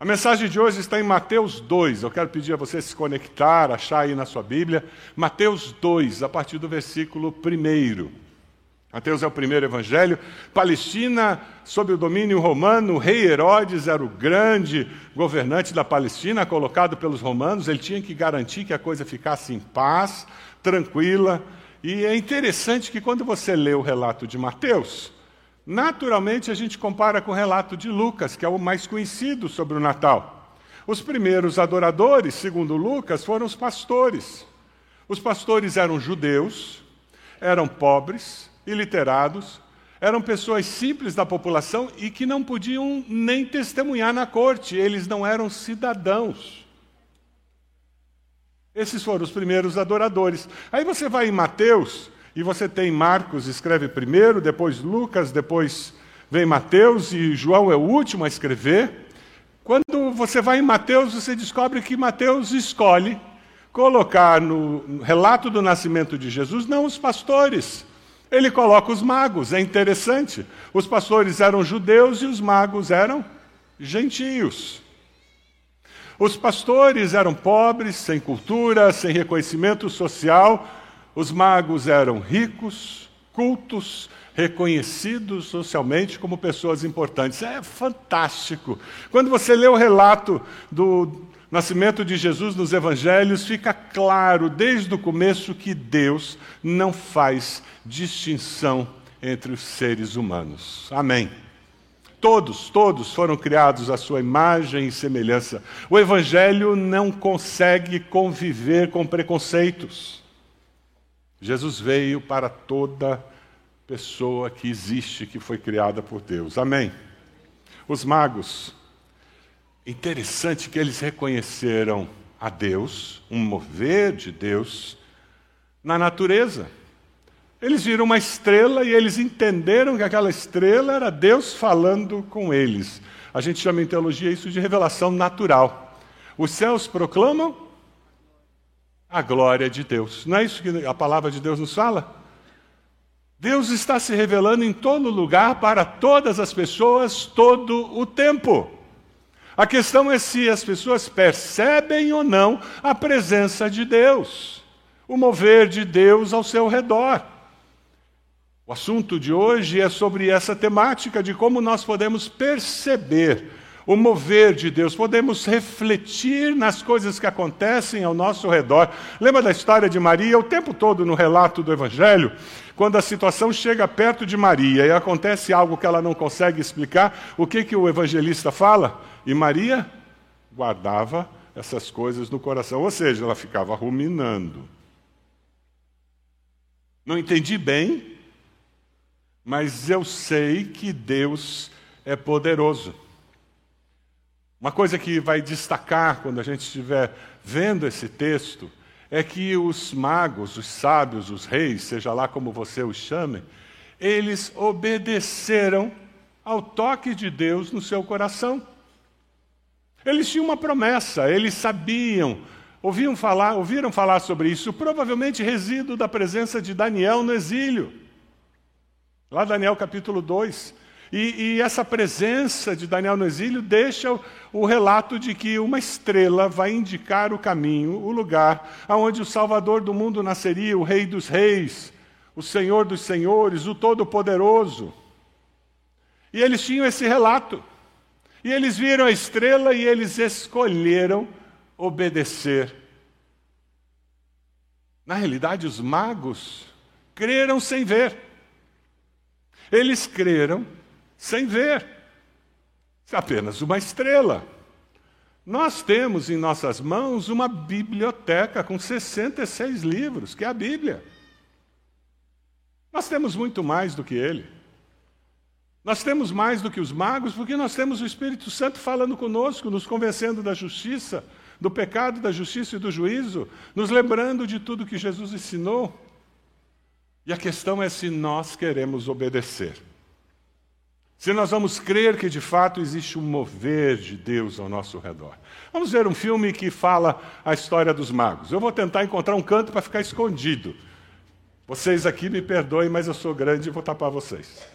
A mensagem de hoje está em Mateus 2. Eu quero pedir a você se conectar, achar aí na sua Bíblia. Mateus 2, a partir do versículo 1. Mateus é o primeiro evangelho. Palestina, sob o domínio romano, o rei Herodes era o grande governante da Palestina, colocado pelos romanos. Ele tinha que garantir que a coisa ficasse em paz, tranquila. E é interessante que quando você lê o relato de Mateus, naturalmente a gente compara com o relato de Lucas, que é o mais conhecido sobre o Natal. Os primeiros adoradores, segundo Lucas, foram os pastores. Os pastores eram judeus, eram pobres, iliterados, eram pessoas simples da população e que não podiam nem testemunhar na corte, eles não eram cidadãos. Esses foram os primeiros adoradores. Aí você vai em Mateus e você tem Marcos, escreve primeiro, depois Lucas, depois vem Mateus e João é o último a escrever. Quando você vai em Mateus, você descobre que Mateus escolhe colocar no relato do nascimento de Jesus não os pastores, ele coloca os magos, é interessante. Os pastores eram judeus e os magos eram gentios. Os pastores eram pobres, sem cultura, sem reconhecimento social. Os magos eram ricos, cultos, reconhecidos socialmente como pessoas importantes. É fantástico. Quando você lê o relato do nascimento de Jesus nos evangelhos, fica claro desde o começo que Deus não faz distinção entre os seres humanos. Amém. Todos, todos foram criados à sua imagem e semelhança. O Evangelho não consegue conviver com preconceitos. Jesus veio para toda pessoa que existe, que foi criada por Deus. Amém. Os magos Interessante que eles reconheceram a Deus, um mover de Deus, na natureza. Eles viram uma estrela e eles entenderam que aquela estrela era Deus falando com eles. A gente chama em teologia isso de revelação natural. Os céus proclamam a glória de Deus. Não é isso que a palavra de Deus nos fala? Deus está se revelando em todo lugar para todas as pessoas todo o tempo. A questão é se as pessoas percebem ou não a presença de Deus, o mover de Deus ao seu redor. O assunto de hoje é sobre essa temática de como nós podemos perceber o mover de Deus, podemos refletir nas coisas que acontecem ao nosso redor. Lembra da história de Maria? O tempo todo no relato do Evangelho, quando a situação chega perto de Maria e acontece algo que ela não consegue explicar, o que, que o evangelista fala? E Maria guardava essas coisas no coração, ou seja, ela ficava ruminando. Não entendi bem, mas eu sei que Deus é poderoso. Uma coisa que vai destacar quando a gente estiver vendo esse texto é que os magos, os sábios, os reis, seja lá como você os chame, eles obedeceram ao toque de Deus no seu coração. Eles tinham uma promessa, eles sabiam, ouviam falar, ouviram falar sobre isso, provavelmente resíduo da presença de Daniel no exílio. Lá Daniel capítulo 2. E, e essa presença de Daniel no exílio deixa o, o relato de que uma estrela vai indicar o caminho, o lugar aonde o Salvador do mundo nasceria, o Rei dos Reis, o Senhor dos Senhores, o Todo-Poderoso. E eles tinham esse relato. E eles viram a estrela e eles escolheram obedecer. Na realidade, os magos creram sem ver. Eles creram sem ver. Apenas uma estrela. Nós temos em nossas mãos uma biblioteca com 66 livros, que é a Bíblia. Nós temos muito mais do que ele. Nós temos mais do que os magos, porque nós temos o Espírito Santo falando conosco, nos convencendo da justiça, do pecado, da justiça e do juízo, nos lembrando de tudo que Jesus ensinou. E a questão é se nós queremos obedecer. Se nós vamos crer que de fato existe um mover de Deus ao nosso redor. Vamos ver um filme que fala a história dos magos. Eu vou tentar encontrar um canto para ficar escondido. Vocês aqui me perdoem, mas eu sou grande e vou tapar vocês.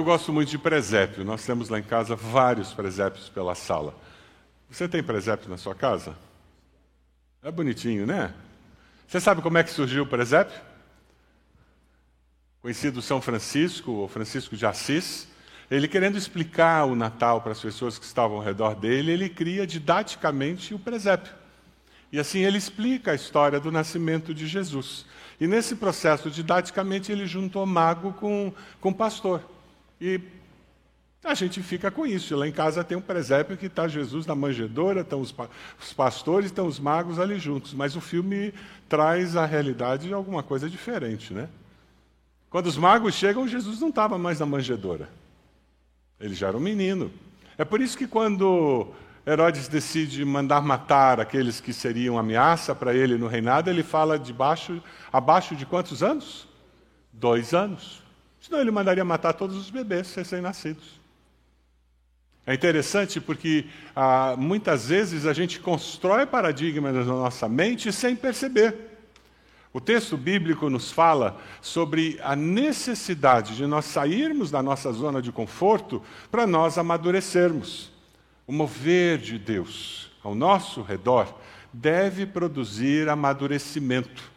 Eu gosto muito de presépio. Nós temos lá em casa vários presépios pela sala. Você tem presépio na sua casa? É bonitinho, né? Você sabe como é que surgiu o presépio? Conhecido São Francisco, ou Francisco de Assis, ele querendo explicar o Natal para as pessoas que estavam ao redor dele, ele cria didaticamente o presépio. E assim ele explica a história do nascimento de Jesus. E nesse processo, didaticamente, ele juntou mago com, com pastor. E a gente fica com isso. Lá em casa tem um presépio que está Jesus na manjedoura, estão os, os pastores, estão os magos ali juntos. Mas o filme traz a realidade de alguma coisa diferente, né? Quando os magos chegam, Jesus não estava mais na manjedoura. Ele já era um menino. É por isso que quando Herodes decide mandar matar aqueles que seriam ameaça para ele no reinado, ele fala de baixo, abaixo de quantos anos? Dois anos. Senão ele mandaria matar todos os bebês recém-nascidos. É interessante porque ah, muitas vezes a gente constrói paradigmas na nossa mente sem perceber. O texto bíblico nos fala sobre a necessidade de nós sairmos da nossa zona de conforto para nós amadurecermos. O mover de Deus ao nosso redor deve produzir amadurecimento.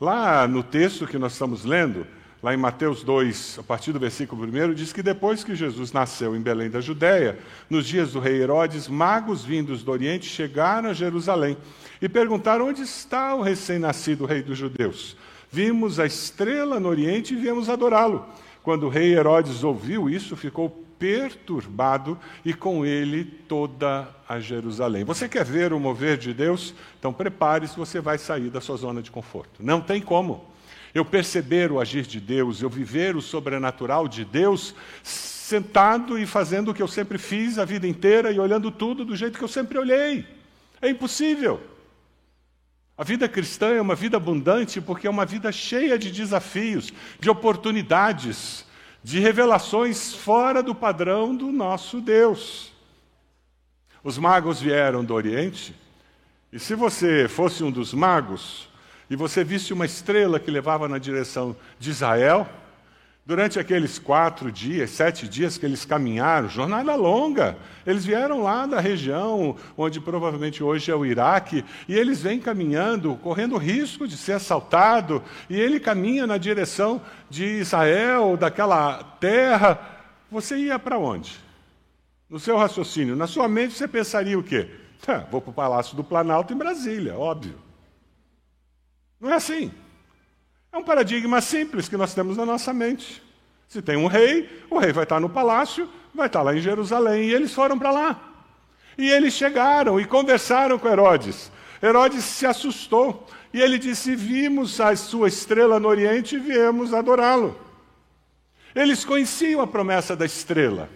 Lá no texto que nós estamos lendo, lá em Mateus 2, a partir do versículo 1, diz que depois que Jesus nasceu em Belém da Judéia, nos dias do rei Herodes, magos vindos do Oriente chegaram a Jerusalém e perguntaram: onde está o recém-nascido rei dos judeus? Vimos a estrela no Oriente e viemos adorá-lo. Quando o rei Herodes ouviu isso, ficou perturbado e com ele toda a Jerusalém. Você quer ver o mover de Deus? Então prepare-se, você vai sair da sua zona de conforto. Não tem como eu perceber o agir de Deus, eu viver o sobrenatural de Deus, sentado e fazendo o que eu sempre fiz a vida inteira e olhando tudo do jeito que eu sempre olhei. É impossível. A vida cristã é uma vida abundante porque é uma vida cheia de desafios, de oportunidades, de revelações fora do padrão do nosso Deus. Os magos vieram do Oriente, e se você fosse um dos magos, e você visse uma estrela que levava na direção de Israel, durante aqueles quatro dias, sete dias que eles caminharam, jornada longa, eles vieram lá da região onde provavelmente hoje é o Iraque, e eles vêm caminhando, correndo risco de ser assaltado, e ele caminha na direção de Israel, daquela terra. Você ia para onde? No seu raciocínio, na sua mente você pensaria o quê? Vou para o Palácio do Planalto em Brasília, óbvio. Não é assim. É um paradigma simples que nós temos na nossa mente. Se tem um rei, o rei vai estar no palácio, vai estar lá em Jerusalém, e eles foram para lá. E eles chegaram e conversaram com Herodes. Herodes se assustou e ele disse: Vimos a sua estrela no Oriente e viemos adorá-lo. Eles conheciam a promessa da estrela.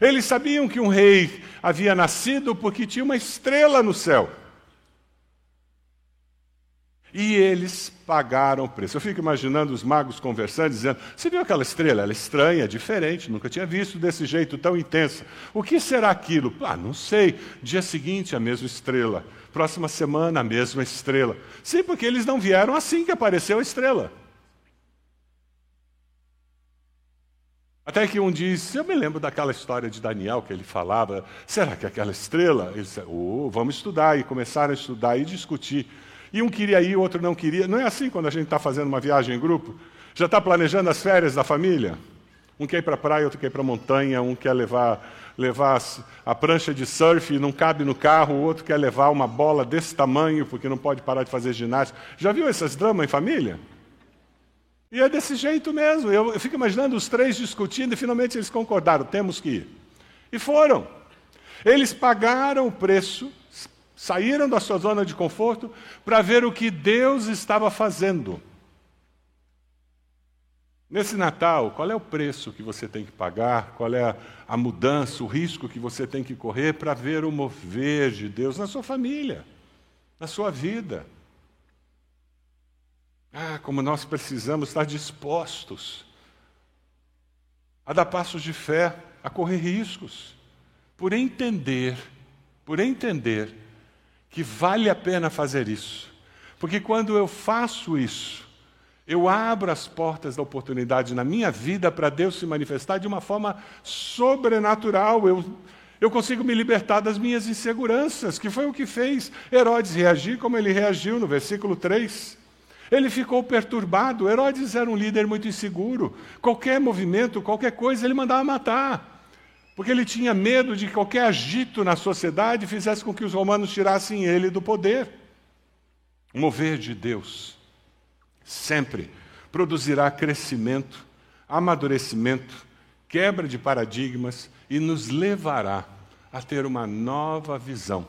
Eles sabiam que um rei havia nascido porque tinha uma estrela no céu. E eles pagaram o preço. Eu fico imaginando os magos conversando, dizendo: Você viu aquela estrela? Ela é estranha, diferente, nunca tinha visto desse jeito tão intensa. O que será aquilo? Ah, não sei. Dia seguinte, a mesma estrela. Próxima semana, a mesma estrela. Sim, porque eles não vieram assim que apareceu a estrela. Até que um diz, eu me lembro daquela história de Daniel que ele falava, será que aquela estrela? Ele disse, oh, vamos estudar, e começaram a estudar e discutir. E um queria ir, o outro não queria. Não é assim quando a gente está fazendo uma viagem em grupo? Já está planejando as férias da família? Um quer ir para a praia, outro quer ir para a montanha, um quer levar, levar a prancha de surf e não cabe no carro, o outro quer levar uma bola desse tamanho porque não pode parar de fazer ginástica. Já viu esses dramas em família? E é desse jeito mesmo. Eu, eu fico imaginando os três discutindo e finalmente eles concordaram: temos que ir. E foram. Eles pagaram o preço Saíram da sua zona de conforto para ver o que Deus estava fazendo. Nesse Natal, qual é o preço que você tem que pagar? Qual é a, mudança, o risco que você tem que correr para ver o mover de Deus na sua família, na sua vida? Ah, como nós precisamos estar dispostos a dar passos de fé, a correr riscos, por entender, por entender que vale a pena fazer isso. Porque quando eu faço isso, Eu abro as portas da oportunidade na minha vida para Deus se manifestar de uma forma sobrenatural. Eu, eu consigo me libertar das minhas inseguranças, que foi o que fez Herodes reagir como ele reagiu no versículo 3. Ele ficou perturbado. Herodes era um líder muito inseguro. Qualquer movimento, qualquer coisa, ele mandava matar. Porque ele tinha medo de que qualquer agito na sociedade fizesse com que os romanos tirassem ele do poder. O mover de Deus sempre produzirá crescimento, amadurecimento, quebra de paradigmas e nos levará a ter uma nova visão.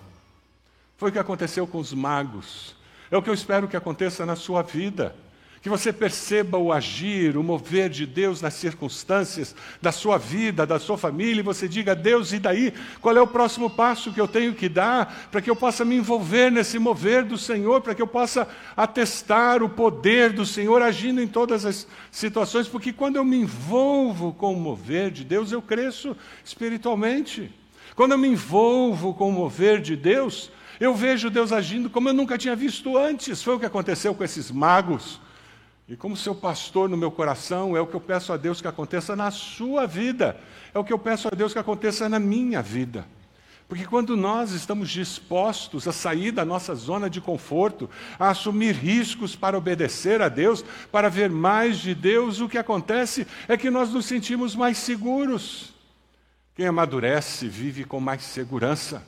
Foi o que aconteceu com os magos. É o que eu espero que aconteça na sua vida que você perceba o agir, o mover de Deus nas circunstâncias da sua vida, da sua família, e você diga: Deus, e daí? Qual é o próximo passo que eu tenho que dar para que eu possa me envolver nesse mover do Senhor, para que eu possa atestar o poder do Senhor agindo em todas as situações? Porque quando eu me envolvo com o mover de Deus, eu cresço espiritualmente. Quando eu me envolvo com o mover de Deus, eu vejo Deus agindo como eu nunca tinha visto antes. Foi o que aconteceu com esses magos. E como seu pastor no meu coração, é o que eu peço a Deus que aconteça na sua vida, é o que eu peço a Deus que aconteça na minha vida. Porque quando nós estamos dispostos a sair da nossa zona de conforto, a assumir riscos para obedecer a Deus, para ver mais de Deus, o que acontece é que nós nos sentimos mais seguros. Quem amadurece vive com mais segurança,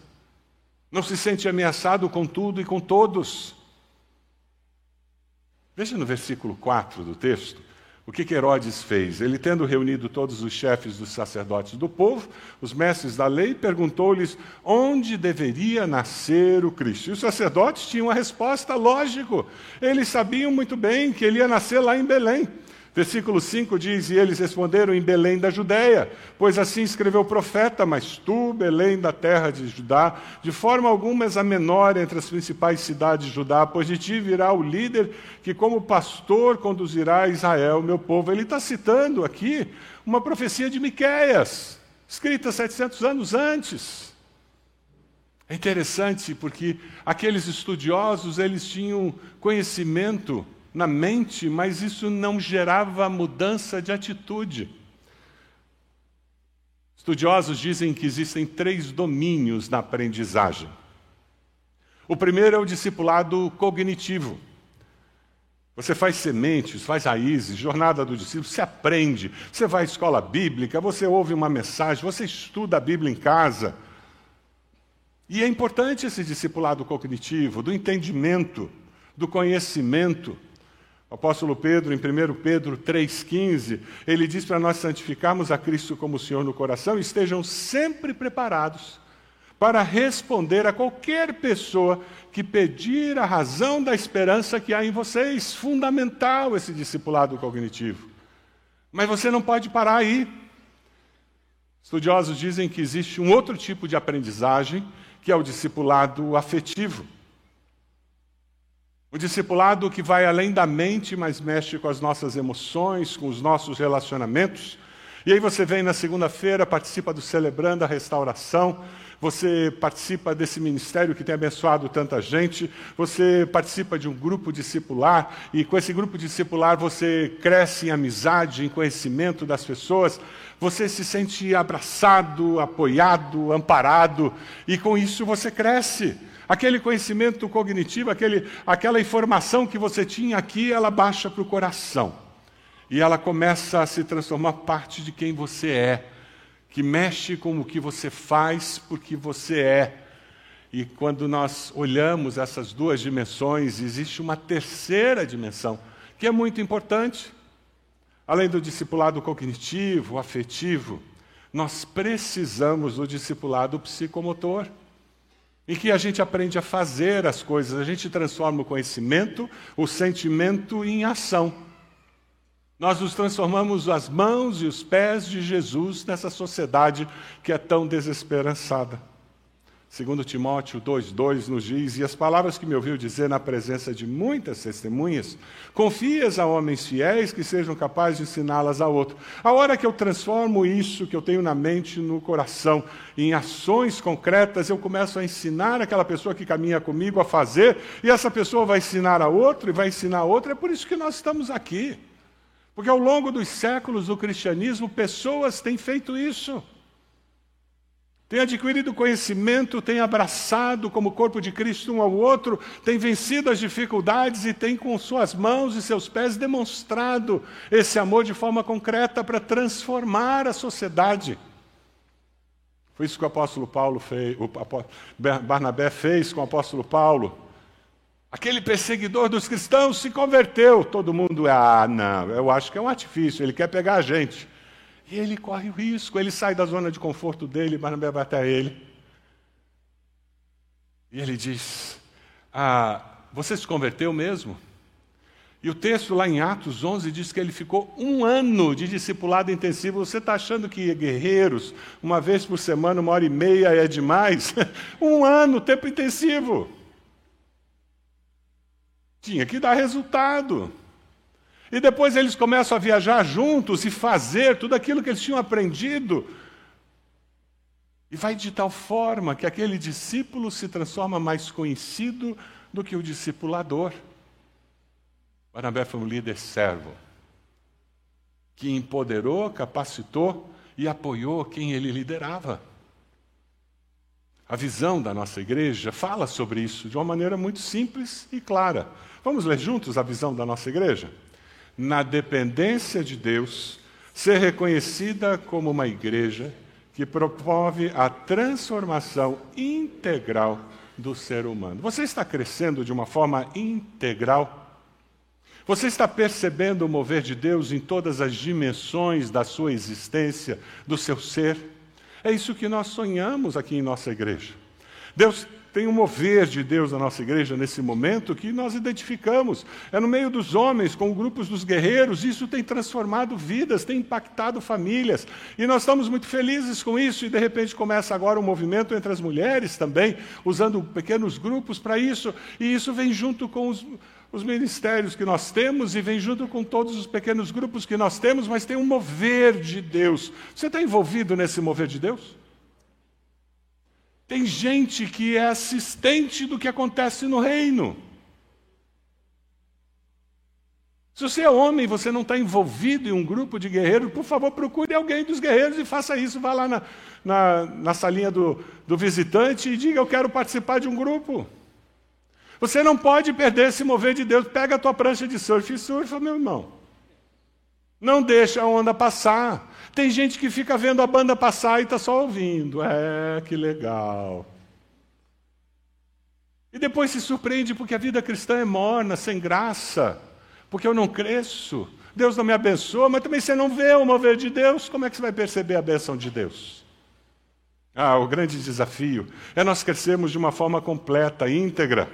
não se sente ameaçado com tudo e com todos. Veja no versículo 4 do texto o que, que Herodes fez. Ele, tendo reunido todos os chefes dos sacerdotes do povo, os mestres da lei, perguntou-lhes onde deveria nascer o Cristo. E os sacerdotes tinham a resposta, lógico. Eles sabiam muito bem que ele ia nascer lá em Belém. Versículo 5 diz: E eles responderam em Belém da Judéia, pois assim escreveu o profeta: Mas tu, Belém da terra de Judá, de forma alguma és a menor entre as principais cidades de Judá, pois de ti virá o líder que, como pastor, conduzirá Israel, meu povo. Ele está citando aqui uma profecia de Miquéias, escrita 700 anos antes. É interessante porque aqueles estudiosos eles tinham conhecimento na mente, mas isso não gerava mudança de atitude. Estudiosos dizem que existem três domínios na aprendizagem. O primeiro é o discipulado cognitivo. Você faz sementes, faz raízes, jornada do discípulo, você aprende, você vai à escola bíblica, você ouve uma mensagem, você estuda a Bíblia em casa. E é importante esse discipulado cognitivo, do entendimento, do conhecimento. O apóstolo Pedro, em 1 Pedro 3,15, ele diz para nós santificarmos a Cristo como Senhor no coração e estejam sempre preparados para responder a qualquer pessoa que pedir a razão da esperança que há em vocês. Fundamental esse discipulado cognitivo. Mas você não pode parar aí. Estudiosos dizem que existe um outro tipo de aprendizagem, que é o discipulado afetivo. O discipulado que vai além da mente, mas mexe com as nossas emoções, com os nossos relacionamentos. E aí você vem na segunda-feira, participa do Celebrando a Restauração, você participa desse ministério que tem abençoado tanta gente, você participa de um grupo discipular, e com esse grupo discipular você cresce em amizade, em conhecimento das pessoas, você se sente abraçado, apoiado, amparado, e com isso você cresce. Aquele conhecimento cognitivo, aquele, aquela informação que você tinha aqui, ela baixa para o coração. E ela começa a se transformar parte de quem você é, que mexe com o que você faz porque você é. E quando nós olhamos essas duas dimensões, existe uma terceira dimensão, que é muito importante. Além do discipulado cognitivo, afetivo, nós precisamos do discipulado psicomotor em que a gente aprende a fazer as coisas, a gente transforma o conhecimento, o sentimento em ação. Nós nos transformamos as mãos e os pés de Jesus nessa sociedade que é tão desesperançada. Segundo Timóteo 2,2 nos diz, e as palavras que me ouviu dizer na presença de muitas testemunhas, confias a homens fiéis que sejam capazes de ensiná-las a outro. A hora que eu transformo isso que eu tenho na mente, no coração, em ações concretas, eu começo a ensinar aquela pessoa que caminha comigo a fazer, e essa pessoa vai ensinar a outro e vai ensinar a outro. É por isso que nós estamos aqui. Porque ao longo dos séculos do cristianismo, pessoas têm feito isso tem adquirido conhecimento, tem abraçado como corpo de Cristo um ao outro, tem vencido as dificuldades e tem com suas mãos e seus pés demonstrado esse amor de forma concreta para transformar a sociedade. Foi isso que o apóstolo Paulo fez, o Barnabé fez com o apóstolo Paulo. Aquele perseguidor dos cristãos se converteu. Todo mundo, ah, não, eu acho que é um artifício, ele quer pegar a gente. Ele corre o risco, ele sai da zona de conforto dele, Barnabé vai até ele. E ele diz: ah, Você se converteu mesmo? E o texto lá em Atos 11 diz que ele ficou um ano de discipulado intensivo. Você está achando que guerreiros, uma vez por semana, uma hora e meia é demais? um ano, tempo intensivo. Tinha que dar resultado. E depois eles começam a viajar juntos e fazer tudo aquilo que eles tinham aprendido. E vai de tal forma que aquele discípulo se transforma mais conhecido do que o discipulador. Barnabé foi um líder servo, que empoderou, capacitou e apoiou quem ele liderava. A visão da nossa igreja fala sobre isso de uma maneira muito simples e clara. Vamos ler juntos a visão da nossa igreja? Na dependência de Deus, ser reconhecida como uma igreja que promove a transformação integral do ser humano. Você está crescendo de uma forma integral? Você está percebendo o mover de Deus em todas as dimensões da sua existência, do seu ser? É isso que nós sonhamos aqui em nossa igreja. Deus tem um mover de Deus na nossa igreja nesse momento que nós identificamos. É no meio dos homens, com grupos dos guerreiros, isso tem transformado vidas, tem impactado famílias. E nós estamos muito felizes com isso, e de repente começa agora um movimento entre as mulheres também, usando pequenos grupos para isso, e isso vem junto com os, os ministérios que nós temos e vem junto com todos os pequenos grupos que nós temos, mas tem um mover de Deus. Você está envolvido nesse mover de Deus? Tem gente que é assistente do que acontece no reino. Se você é homem e você não está envolvido em um grupo de guerreiros, por favor, procure alguém dos guerreiros e faça isso. Vá lá na, na, na salinha do, do visitante e diga: Eu quero participar de um grupo. Você não pode perder esse mover de Deus. Pega a tua prancha de surf e surfa, meu irmão. Não deixa a onda passar. Tem gente que fica vendo a banda passar e está só ouvindo. É, que legal. E depois se surpreende porque a vida cristã é morna, sem graça, porque eu não cresço, Deus não me abençoa, mas também você não vê o mover de Deus, como é que você vai perceber a bênção de Deus? Ah, o grande desafio é nós crescermos de uma forma completa, íntegra.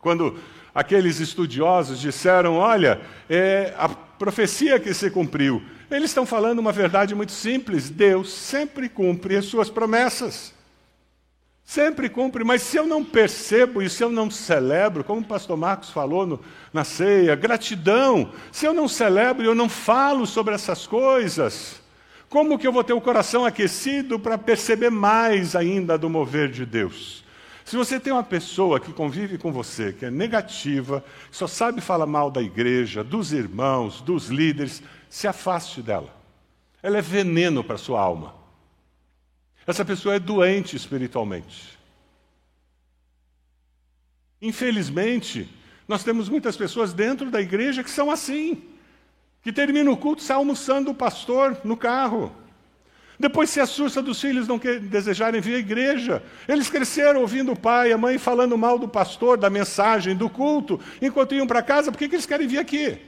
Quando aqueles estudiosos disseram: olha, é, a profecia que se cumpriu, eles estão falando uma verdade muito simples: Deus sempre cumpre as suas promessas. Sempre cumpre, mas se eu não percebo e se eu não celebro, como o pastor Marcos falou no, na ceia, gratidão, se eu não celebro e eu não falo sobre essas coisas, como que eu vou ter o coração aquecido para perceber mais ainda do mover de Deus? Se você tem uma pessoa que convive com você, que é negativa, só sabe falar mal da igreja, dos irmãos, dos líderes, se afaste dela. Ela é veneno para sua alma. Essa pessoa é doente espiritualmente. Infelizmente, nós temos muitas pessoas dentro da igreja que são assim, que termina o culto se almoçando o pastor no carro. Depois se assusta dos filhos não desejarem vir à igreja. Eles cresceram ouvindo o pai e a mãe falando mal do pastor, da mensagem, do culto, enquanto iam para casa, por que eles querem vir aqui?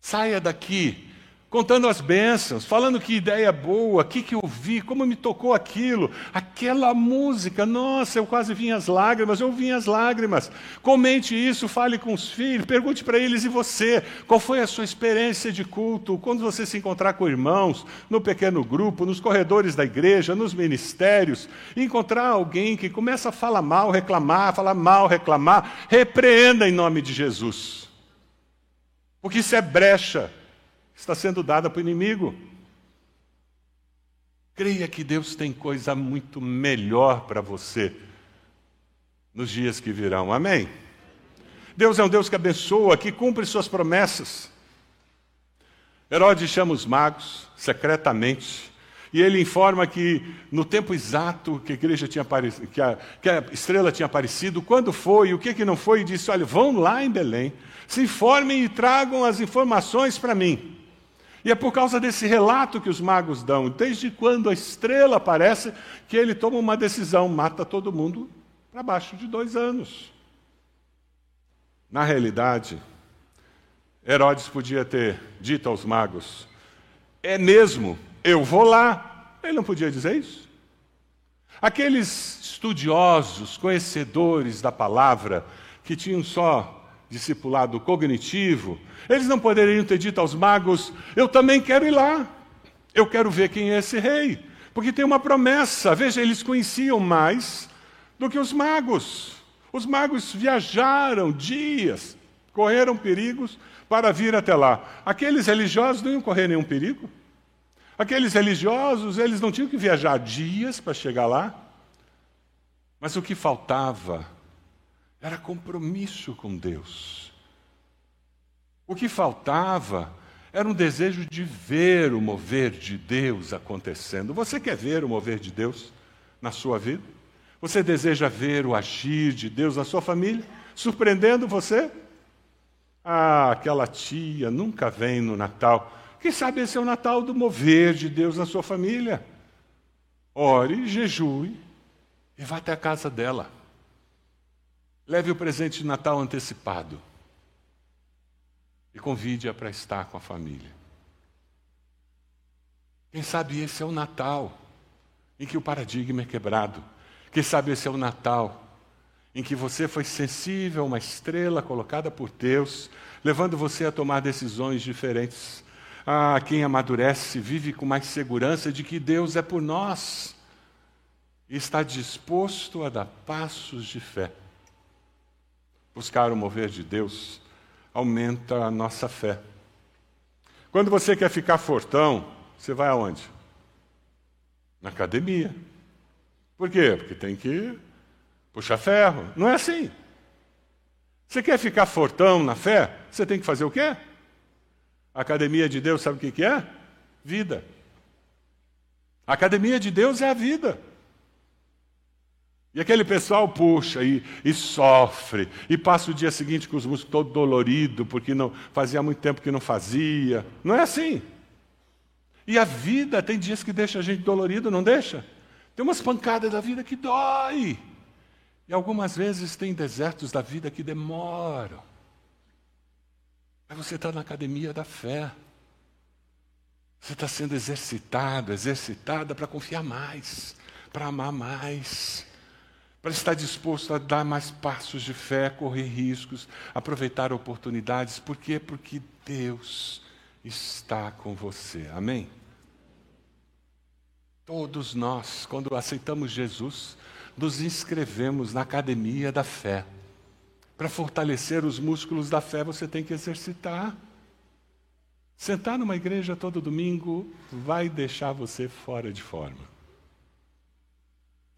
Saia daqui contando as bênçãos, falando que ideia boa, o que, que eu vi, como me tocou aquilo, aquela música, nossa, eu quase vim as lágrimas, eu vim as lágrimas. Comente isso, fale com os filhos, pergunte para eles e você, qual foi a sua experiência de culto, quando você se encontrar com irmãos, no pequeno grupo, nos corredores da igreja, nos ministérios, encontrar alguém que começa a falar mal, reclamar, falar mal, reclamar, repreenda em nome de Jesus. Porque isso é brecha está sendo dada para o inimigo. Creia que Deus tem coisa muito melhor para você nos dias que virão. Amém? Deus é um Deus que abençoa, que cumpre suas promessas. Herodes chama os magos secretamente e ele informa que no tempo exato que a igreja tinha aparecido, que a, que a estrela tinha aparecido, quando foi, o que, que não foi, e disse: olha, vão lá em Belém, se informem e tragam as informações para mim. E é por causa desse relato que os magos dão, desde quando a estrela aparece, que ele toma uma decisão, mata todo mundo para baixo de dois anos. Na realidade, Herodes podia ter dito aos magos: é mesmo, eu vou lá. Ele não podia dizer isso. Aqueles estudiosos, conhecedores da palavra, que tinham só discipulado cognitivo, eles não poderiam ter dito aos magos: Eu também quero ir lá, eu quero ver quem é esse rei, porque tem uma promessa. Veja, eles conheciam mais do que os magos. Os magos viajaram dias, correram perigos para vir até lá. Aqueles religiosos não iam correr nenhum perigo. Aqueles religiosos, eles não tinham que viajar dias para chegar lá. Mas o que faltava era compromisso com Deus. O que faltava era um desejo de ver o mover de Deus acontecendo. Você quer ver o mover de Deus na sua vida? Você deseja ver o agir de Deus na sua família? Surpreendendo você? Ah, aquela tia nunca vem no Natal. Quem sabe esse é o Natal do mover de Deus na sua família? Ore, jejue e vá até a casa dela. Leve o presente de Natal antecipado e convide-a para estar com a família. Quem sabe esse é o Natal em que o paradigma é quebrado. Quem sabe esse é o Natal em que você foi sensível a uma estrela colocada por Deus, levando você a tomar decisões diferentes. Ah, quem amadurece vive com mais segurança de que Deus é por nós e está disposto a dar passos de fé buscar o mover de Deus aumenta a nossa fé. Quando você quer ficar fortão, você vai aonde? Na academia. Por quê? Porque tem que puxar ferro. Não é assim. Você quer ficar fortão na fé? Você tem que fazer o quê? A academia de Deus, sabe o que é? Vida. A academia de Deus é a vida. E aquele pessoal puxa e, e, sofre, e passa o dia seguinte com os músculos todo dolorido, porque não fazia muito tempo que não fazia. Não é assim. E a vida tem dias que deixa a gente dolorido, não deixa? Tem umas pancadas da vida que dói. E algumas vezes tem desertos da vida que demoram. Mas você está na academia da fé. Você está sendo exercitado, exercitada para confiar mais, para amar mais para estar disposto a dar mais passos de fé, correr riscos, aproveitar oportunidades. Por quê? Porque Deus está com você. Amém? Todos nós, quando aceitamos Jesus, nos inscrevemos na academia da fé. Para fortalecer os músculos da fé, você tem que exercitar. Sentar numa igreja todo domingo vai deixar você fora de forma.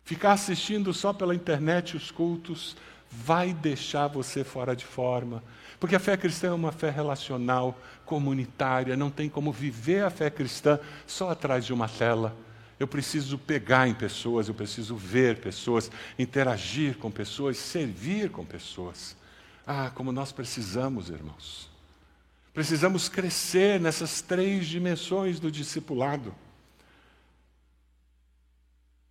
Ficar assistindo só pela internet os cultos vai deixar você fora de forma. Porque a fé cristã é uma fé relacional, comunitária, não tem como viver a fé cristã só atrás de uma tela. Eu preciso pegar em pessoas, eu preciso ver pessoas, interagir com pessoas, servir com pessoas. Ah, como nós precisamos, irmãos. Precisamos crescer nessas três dimensões do discipulado.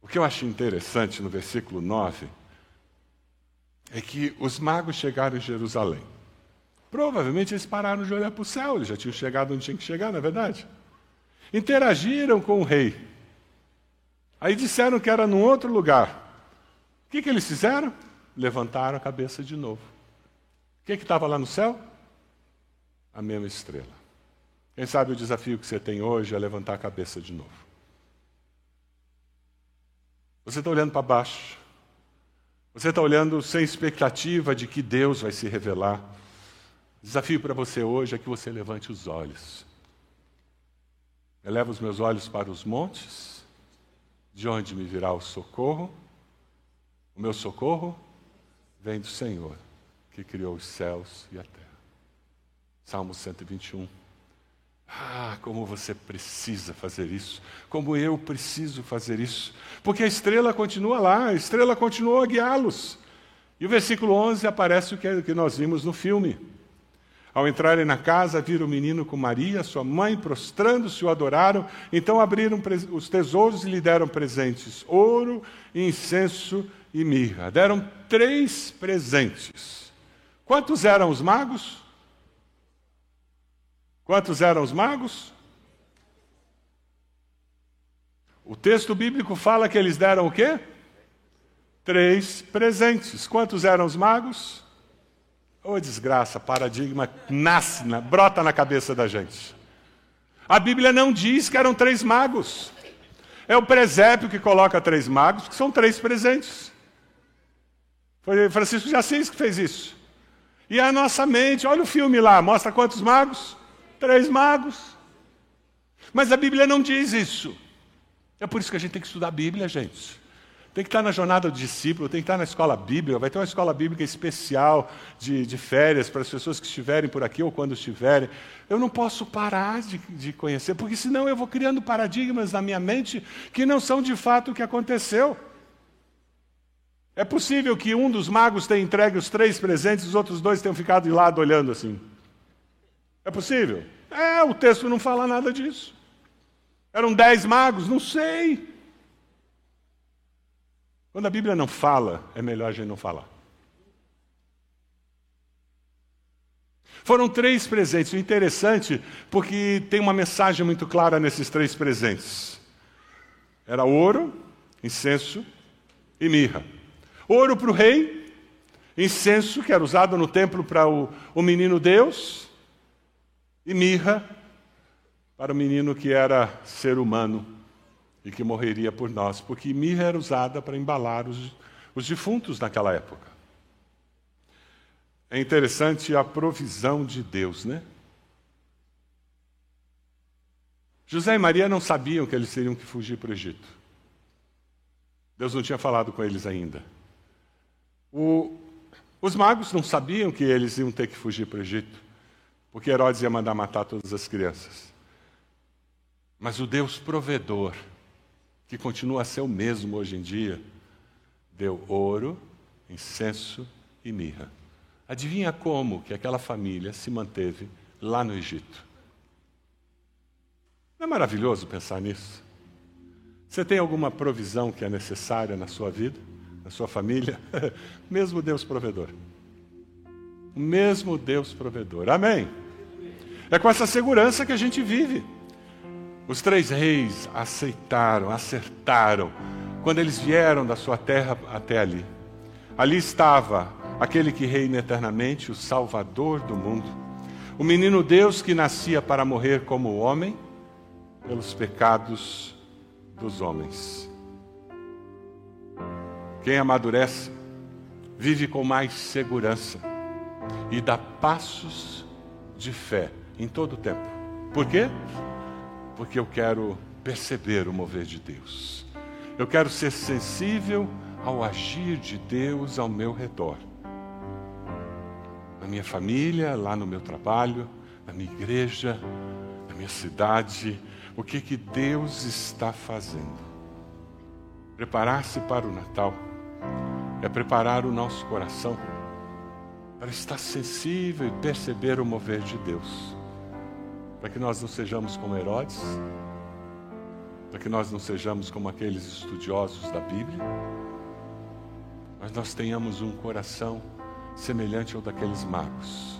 O que eu acho interessante no versículo 9 é que os magos chegaram em Jerusalém. Provavelmente eles pararam de olhar para o céu, eles já tinham chegado onde tinham que chegar, não é verdade? Interagiram com o rei. Aí disseram que era num outro lugar. O que, que eles fizeram? Levantaram a cabeça de novo. O que estava lá no céu? A mesma estrela. Quem sabe o desafio que você tem hoje é levantar a cabeça de novo. Você está olhando para baixo. Você está olhando sem expectativa de que Deus vai se revelar. O desafio para você hoje é que você levante os olhos. Eleva os meus olhos para os montes, de onde me virá o socorro. O meu socorro vem do Senhor, que criou os céus e a terra. Salmo 121. Ah, como você precisa fazer isso, como eu preciso fazer isso, porque a estrela continua lá, a estrela continuou a guiá-los. E o versículo 11 aparece o que nós vimos no filme. Ao entrarem na casa, viram o menino com Maria, sua mãe, prostrando-se, o adoraram. Então abriram os tesouros e lhe deram presentes: ouro, incenso e mirra. Deram três presentes. Quantos eram os magos? Quantos eram os magos? O texto bíblico fala que eles deram o quê? Três presentes. Quantos eram os magos? Ô oh, desgraça, paradigma nasce, brota na cabeça da gente. A Bíblia não diz que eram três magos. É o presépio que coloca três magos, que são três presentes. Foi Francisco de Assis que fez isso. E a nossa mente, olha o filme lá, mostra quantos magos? Três magos. Mas a Bíblia não diz isso. É por isso que a gente tem que estudar a Bíblia, gente. Tem que estar na jornada do discípulo, tem que estar na escola bíblica. Vai ter uma escola bíblica especial de, de férias para as pessoas que estiverem por aqui ou quando estiverem. Eu não posso parar de, de conhecer, porque senão eu vou criando paradigmas na minha mente que não são de fato o que aconteceu. É possível que um dos magos tenha entregue os três presentes e os outros dois tenham ficado de lado olhando assim. É possível? É, o texto não fala nada disso. Eram dez magos? Não sei. Quando a Bíblia não fala, é melhor a gente não falar. Foram três presentes. O interessante, porque tem uma mensagem muito clara nesses três presentes: era ouro, incenso e mirra. Ouro para o rei, incenso, que era usado no templo para o, o menino Deus, e mirra para o menino que era ser humano e que morreria por nós, porque mirra era usada para embalar os, os defuntos naquela época. É interessante a provisão de Deus, né? José e Maria não sabiam que eles teriam que fugir para o Egito. Deus não tinha falado com eles ainda. O, os magos não sabiam que eles iam ter que fugir para o Egito porque Herodes ia mandar matar todas as crianças. Mas o Deus provedor, que continua a ser o mesmo hoje em dia, deu ouro, incenso e mirra. Adivinha como que aquela família se manteve lá no Egito? Não é maravilhoso pensar nisso? Você tem alguma provisão que é necessária na sua vida, na sua família? mesmo Deus provedor. O mesmo Deus provedor. Amém? É com essa segurança que a gente vive. Os três reis aceitaram, acertaram, quando eles vieram da sua terra até ali. Ali estava aquele que reina eternamente, o Salvador do mundo. O menino Deus que nascia para morrer como homem pelos pecados dos homens. Quem amadurece vive com mais segurança e dá passos de fé em todo o tempo. Por quê? Porque eu quero perceber o mover de Deus. Eu quero ser sensível ao agir de Deus ao meu redor. Na minha família, lá no meu trabalho, na minha igreja, na minha cidade, o que que Deus está fazendo? Preparar-se para o Natal é preparar o nosso coração para estar sensível e perceber o mover de Deus para que nós não sejamos como Herodes, para que nós não sejamos como aqueles estudiosos da Bíblia, mas nós tenhamos um coração semelhante ao daqueles magos,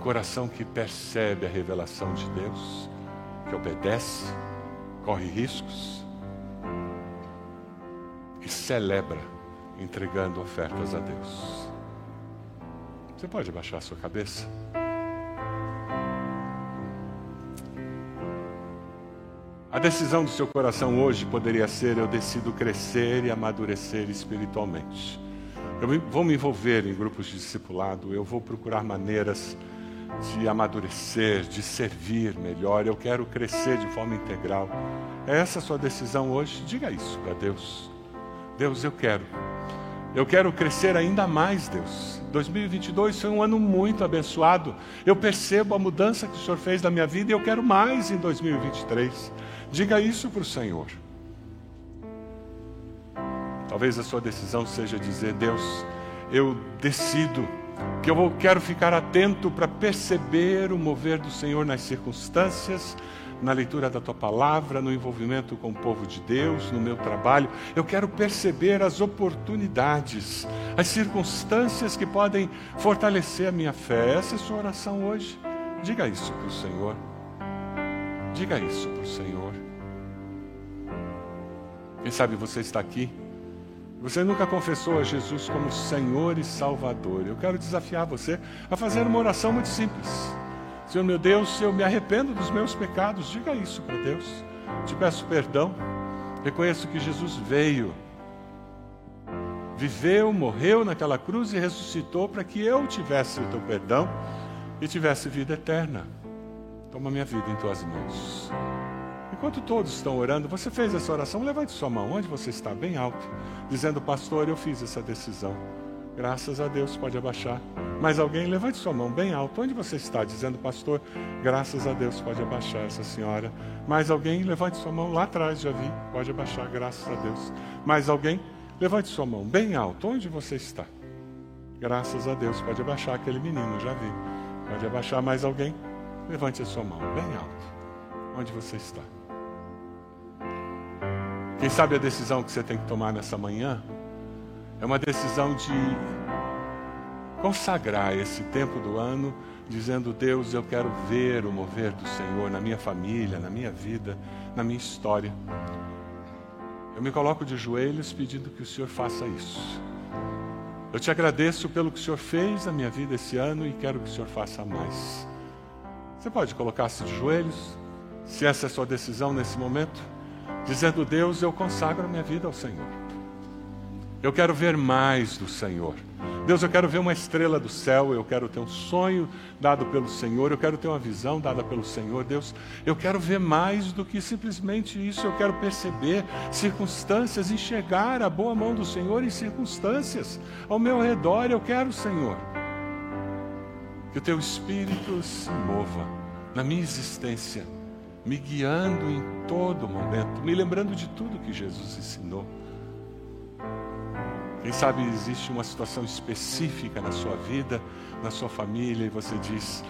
coração que percebe a revelação de Deus, que obedece, corre riscos e celebra entregando ofertas a Deus. Você pode baixar a sua cabeça? A decisão do seu coração hoje poderia ser: eu decido crescer e amadurecer espiritualmente. Eu vou me envolver em grupos de discipulado, eu vou procurar maneiras de amadurecer, de servir melhor, eu quero crescer de forma integral. É essa a sua decisão hoje? Diga isso para Deus. Deus, eu quero. Eu quero crescer ainda mais, Deus. 2022 foi um ano muito abençoado. Eu percebo a mudança que o Senhor fez na minha vida e eu quero mais em 2023. Diga isso para o Senhor. Talvez a sua decisão seja dizer: Deus, eu decido que eu quero ficar atento para perceber o mover do Senhor nas circunstâncias, na leitura da tua palavra, no envolvimento com o povo de Deus, no meu trabalho. Eu quero perceber as oportunidades, as circunstâncias que podem fortalecer a minha fé. Essa é a sua oração hoje. Diga isso para o Senhor. Diga isso para o Senhor. Quem sabe você está aqui? Você nunca confessou a Jesus como Senhor e Salvador. Eu quero desafiar você a fazer uma oração muito simples. Senhor meu Deus, eu me arrependo dos meus pecados, diga isso para Deus. Te peço perdão. Reconheço que Jesus veio, viveu, morreu naquela cruz e ressuscitou para que eu tivesse o teu perdão e tivesse vida eterna. Toma minha vida em tuas mãos. Enquanto todos estão orando, você fez essa oração, levante sua mão, onde você está, bem alto, dizendo, pastor, eu fiz essa decisão. Graças a Deus, pode abaixar. Mais alguém, levante sua mão bem alto, onde você está, dizendo, pastor, graças a Deus, pode abaixar essa senhora. Mais alguém, levante sua mão. Lá atrás, já vi, pode abaixar, graças a Deus. Mais alguém, levante sua mão bem alto, onde você está. Graças a Deus, pode abaixar. Aquele menino, já vi. Pode abaixar. Mais alguém, levante a sua mão bem alto, onde você está. Quem sabe a decisão que você tem que tomar nessa manhã é uma decisão de consagrar esse tempo do ano, dizendo: Deus, eu quero ver o mover do Senhor na minha família, na minha vida, na minha história. Eu me coloco de joelhos pedindo que o Senhor faça isso. Eu te agradeço pelo que o Senhor fez na minha vida esse ano e quero que o Senhor faça mais. Você pode colocar-se de joelhos, se essa é a sua decisão nesse momento? Dizendo: Deus, eu consagro minha vida ao Senhor. Eu quero ver mais do Senhor. Deus, eu quero ver uma estrela do céu, eu quero ter um sonho dado pelo Senhor, eu quero ter uma visão dada pelo Senhor. Deus, eu quero ver mais do que simplesmente isso, eu quero perceber circunstâncias, enxergar a boa mão do Senhor em circunstâncias ao meu redor. Eu quero, Senhor, que o teu espírito se mova na minha existência me guiando em todo momento, me lembrando de tudo que Jesus ensinou. Quem sabe existe uma situação específica na sua vida, na sua família, e você diz: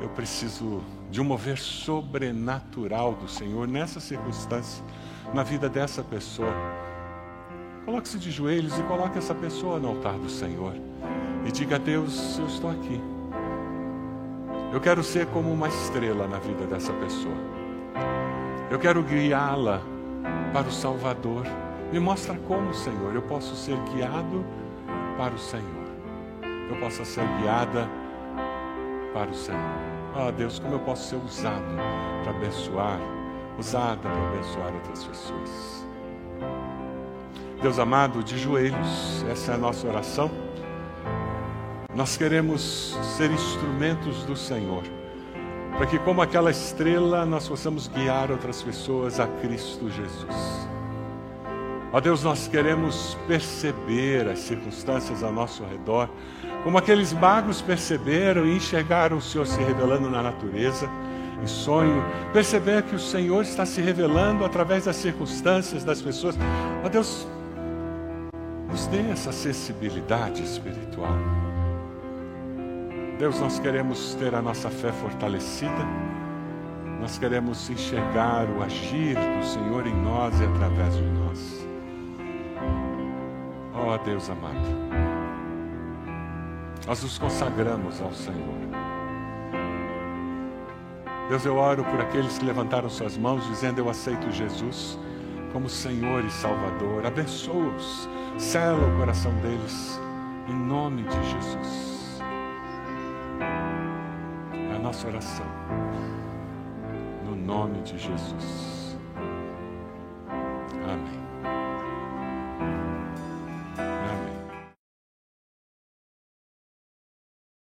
Eu preciso de um mover sobrenatural do Senhor nessa circunstância, na vida dessa pessoa. Coloque-se de joelhos e coloque essa pessoa no altar do Senhor. E diga a Deus: Eu estou aqui. Eu quero ser como uma estrela na vida dessa pessoa. Eu quero guiá-la para o Salvador. Me mostra como, Senhor, eu posso ser guiado para o Senhor. Eu posso ser guiada para o Senhor. Ah, Deus, como eu posso ser usado para abençoar, usada para abençoar outras pessoas. Deus amado, de joelhos, essa é a nossa oração. Nós queremos ser instrumentos do Senhor para que, como aquela estrela, nós possamos guiar outras pessoas a Cristo Jesus. Ó Deus, nós queremos perceber as circunstâncias ao nosso redor, como aqueles magos perceberam e enxergaram o Senhor se revelando na natureza, em sonho, perceber que o Senhor está se revelando através das circunstâncias das pessoas. Ó Deus, nos dê essa sensibilidade espiritual. Deus, nós queremos ter a nossa fé fortalecida, nós queremos enxergar o agir do Senhor em nós e através de nós. Ó oh, Deus amado, nós nos consagramos ao Senhor. Deus, eu oro por aqueles que levantaram suas mãos dizendo: Eu aceito Jesus como Senhor e Salvador. Abençoa-os, sela o coração deles, em nome de Jesus. Nossa oração, no nome de Jesus. Amém.